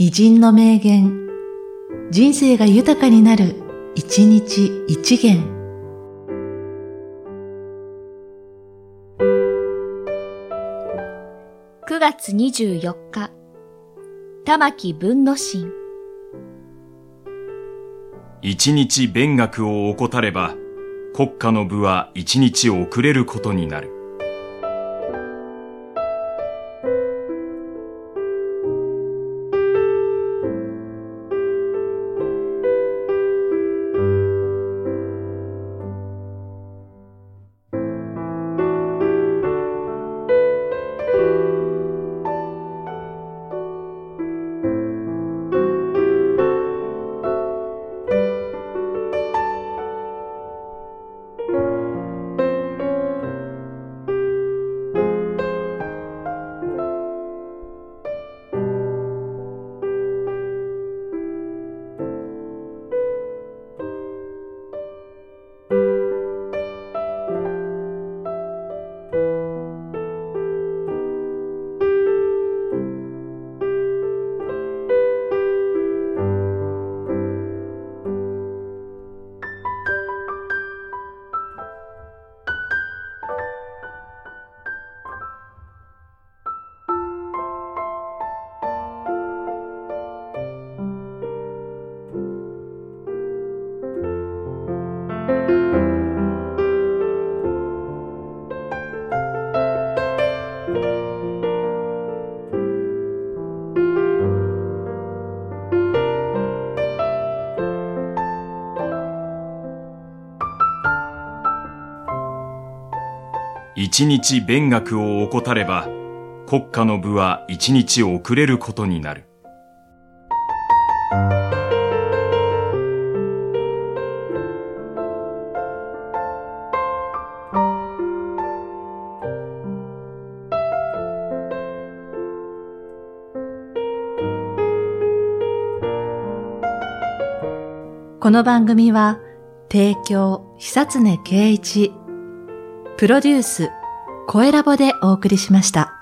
偉人の名言、人生が豊かになる、一日一元。9月24日、玉木文之進。一日勉学を怠れば、国家の部は一日遅れることになる。一日勉学を怠れば、国家の部は一日遅れることになる。この番組は、提供、久常圭一、プロデュース、声ラボでお送りしました。